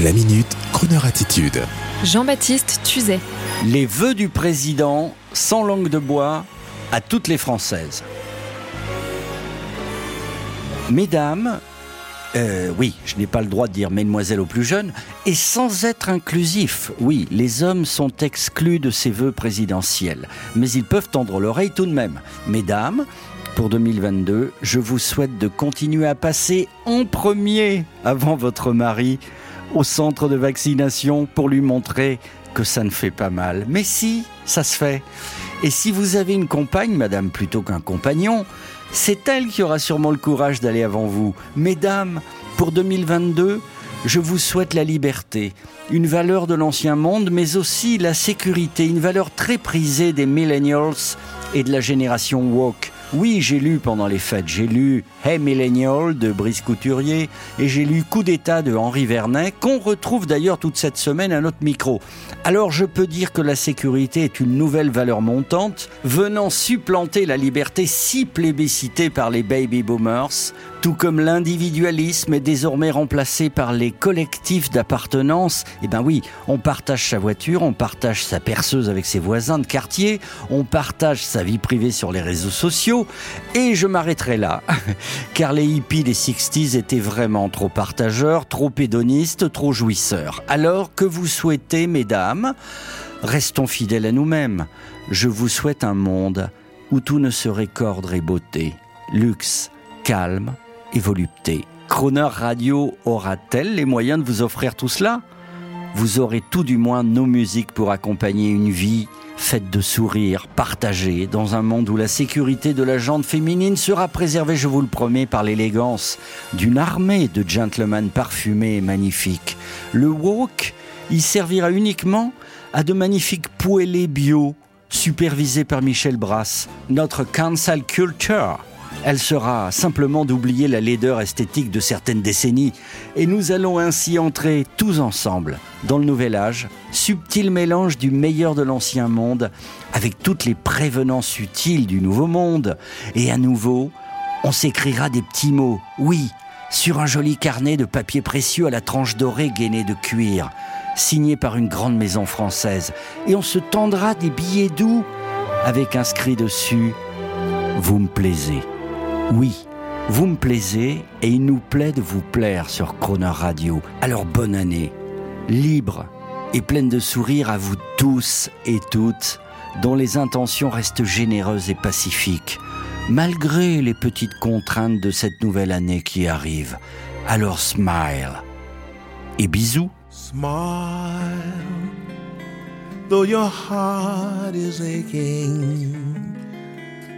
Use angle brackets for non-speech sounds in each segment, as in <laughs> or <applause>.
La minute, Kroneur attitude. Jean-Baptiste Tuzet. Les vœux du président sans langue de bois à toutes les Françaises. Mesdames, euh, oui, je n'ai pas le droit de dire mesdemoiselles aux plus jeunes, et sans être inclusif, oui, les hommes sont exclus de ces vœux présidentiels, mais ils peuvent tendre l'oreille tout de même. Mesdames, pour 2022, je vous souhaite de continuer à passer en premier avant votre mari au centre de vaccination pour lui montrer que ça ne fait pas mal. Mais si, ça se fait. Et si vous avez une compagne, madame, plutôt qu'un compagnon, c'est elle qui aura sûrement le courage d'aller avant vous. Mesdames, pour 2022, je vous souhaite la liberté, une valeur de l'ancien monde, mais aussi la sécurité, une valeur très prisée des millennials et de la génération woke. Oui, j'ai lu pendant les fêtes, j'ai lu Hey Millennial de Brice Couturier et j'ai lu Coup d'État de Henri Vernet, qu'on retrouve d'ailleurs toute cette semaine à notre micro. Alors je peux dire que la sécurité est une nouvelle valeur montante, venant supplanter la liberté si plébiscitée par les baby boomers, tout comme l'individualisme est désormais remplacé par les collectifs d'appartenance, eh ben oui, on partage sa voiture, on partage sa perceuse avec ses voisins de quartier, on partage sa vie privée sur les réseaux sociaux, et je m'arrêterai là, <laughs> car les hippies des 60s étaient vraiment trop partageurs, trop hédonistes, trop jouisseurs. Alors que vous souhaitez, mesdames, restons fidèles à nous-mêmes. Je vous souhaite un monde où tout ne serait qu'ordre et beauté, luxe, calme, et volupté. Croner Radio aura-t-elle les moyens de vous offrir tout cela? Vous aurez tout du moins nos musiques pour accompagner une vie faite de sourires, partagée, dans un monde où la sécurité de la jante féminine sera préservée, je vous le promets, par l'élégance d'une armée de gentlemen parfumés et magnifiques. Le walk y servira uniquement à de magnifiques poêlés bio, supervisés par Michel Brass, notre cancel culture elle sera simplement d'oublier la laideur esthétique de certaines décennies et nous allons ainsi entrer tous ensemble dans le nouvel âge, subtil mélange du meilleur de l'ancien monde avec toutes les prévenances utiles du nouveau monde. Et à nouveau, on s'écrira des petits mots, oui, sur un joli carnet de papier précieux à la tranche dorée gainée de cuir, signé par une grande maison française. Et on se tendra des billets doux avec inscrit dessus Vous me plaisez. Oui, vous me plaisez et il nous plaît de vous plaire sur Croner Radio. Alors bonne année, libre et pleine de sourires à vous tous et toutes, dont les intentions restent généreuses et pacifiques, malgré les petites contraintes de cette nouvelle année qui arrive. Alors smile et bisous. Smile, though your heart is aching.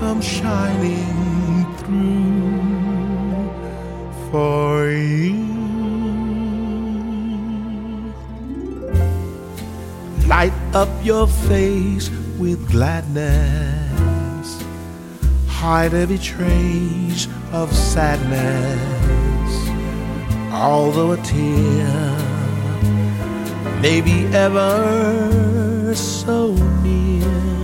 come shining through for you. Light up your face with gladness, hide every trace of sadness. Although a tear may be ever so near